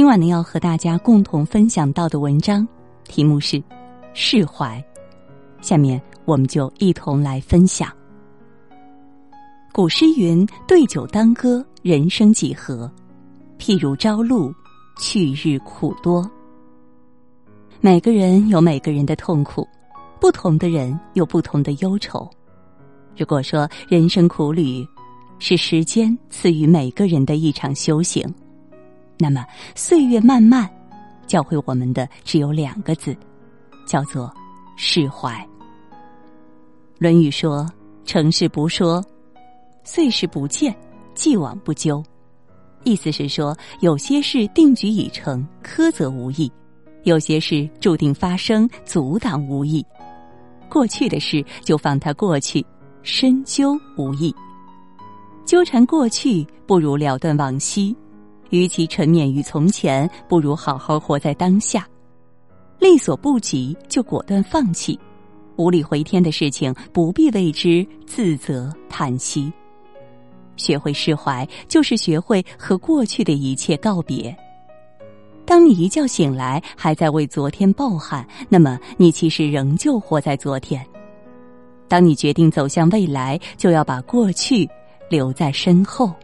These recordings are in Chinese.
今晚呢，要和大家共同分享到的文章题目是“释怀”。下面我们就一同来分享。古诗云：“对酒当歌，人生几何？譬如朝露，去日苦多。”每个人有每个人的痛苦，不同的人有不同的忧愁。如果说人生苦旅是时间赐予每个人的一场修行。那么，岁月漫漫，教会我们的只有两个字，叫做释怀。《论语》说：“成事不说，岁事不见，既往不咎。”意思是说，有些事定局已成，苛责无益；有些事注定发生，阻挡无益。过去的事就放它过去，深究无益。纠缠过去，不如了断往昔。与其沉湎于从前，不如好好活在当下。力所不及，就果断放弃；无力回天的事情，不必为之自责叹息。学会释怀，就是学会和过去的一切告别。当你一觉醒来，还在为昨天抱憾，那么你其实仍旧活在昨天。当你决定走向未来，就要把过去留在身后。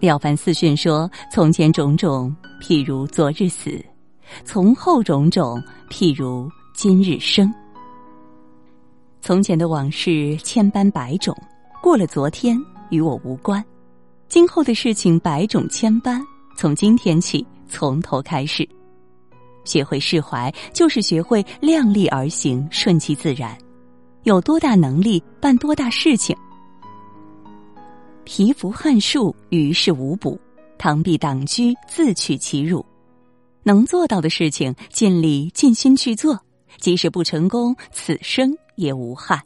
了凡四训说：“从前种种，譬如昨日死；从后种种，譬如今日生。从前的往事千般百种，过了昨天与我无关；今后的事情百种千般，从今天起，从头开始。学会释怀，就是学会量力而行，顺其自然。有多大能力，办多大事情。”蚍蜉撼树，于事无补；螳臂挡车，自取其辱。能做到的事情，尽力尽心去做，即使不成功，此生也无憾。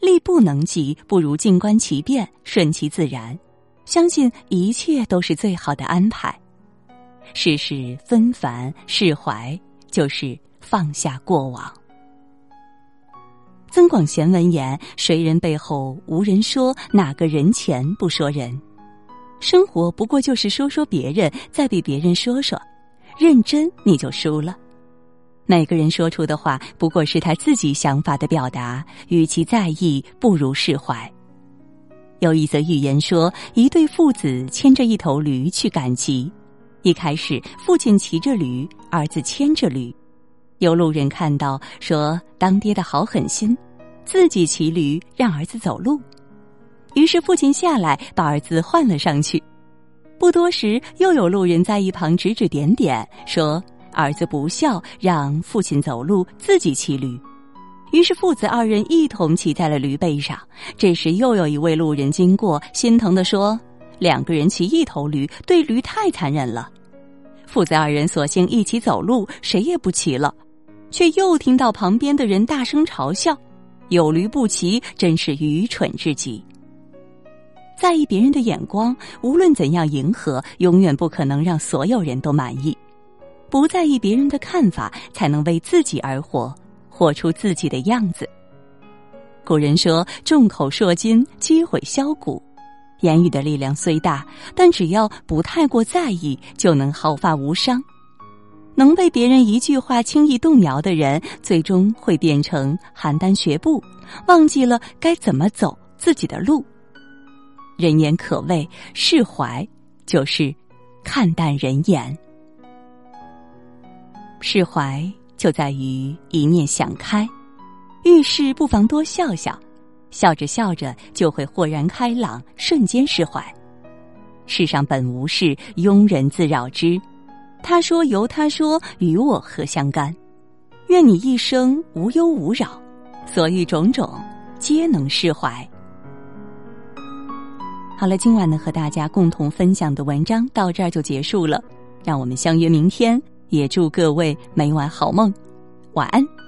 力不能及，不如静观其变，顺其自然，相信一切都是最好的安排。世事纷繁，释怀就是放下过往。曾广贤文言：“谁人背后无人说，哪个人前不说人？生活不过就是说说别人，再被别人说说，认真你就输了。每个人说出的话，不过是他自己想法的表达，与其在意，不如释怀。”有一则寓言说，一对父子牵着一头驴去赶集，一开始父亲骑着驴，儿子牵着驴。有路人看到，说：“当爹的好狠心，自己骑驴让儿子走路。”于是父亲下来把儿子换了上去。不多时，又有路人在一旁指指点点，说：“儿子不孝，让父亲走路，自己骑驴。”于是父子二人一同骑在了驴背上。这时，又有一位路人经过，心疼的说：“两个人骑一头驴，对驴太残忍了。”父子二人索性一起走路，谁也不骑了。却又听到旁边的人大声嘲笑：“有驴不骑，真是愚蠢至极。”在意别人的眼光，无论怎样迎合，永远不可能让所有人都满意。不在意别人的看法，才能为自己而活，活出自己的样子。古人说：“众口铄金，积毁销骨。”言语的力量虽大，但只要不太过在意，就能毫发无伤。能被别人一句话轻易动摇的人，最终会变成邯郸学步，忘记了该怎么走自己的路。人言可畏，释怀就是看淡人言。释怀就在于一念想开，遇事不妨多笑笑，笑着笑着就会豁然开朗，瞬间释怀。世上本无事，庸人自扰之。他说：“由他说，与我何相干？愿你一生无忧无扰，所遇种种皆能释怀。”好了，今晚呢和大家共同分享的文章到这儿就结束了，让我们相约明天，也祝各位每晚好梦，晚安。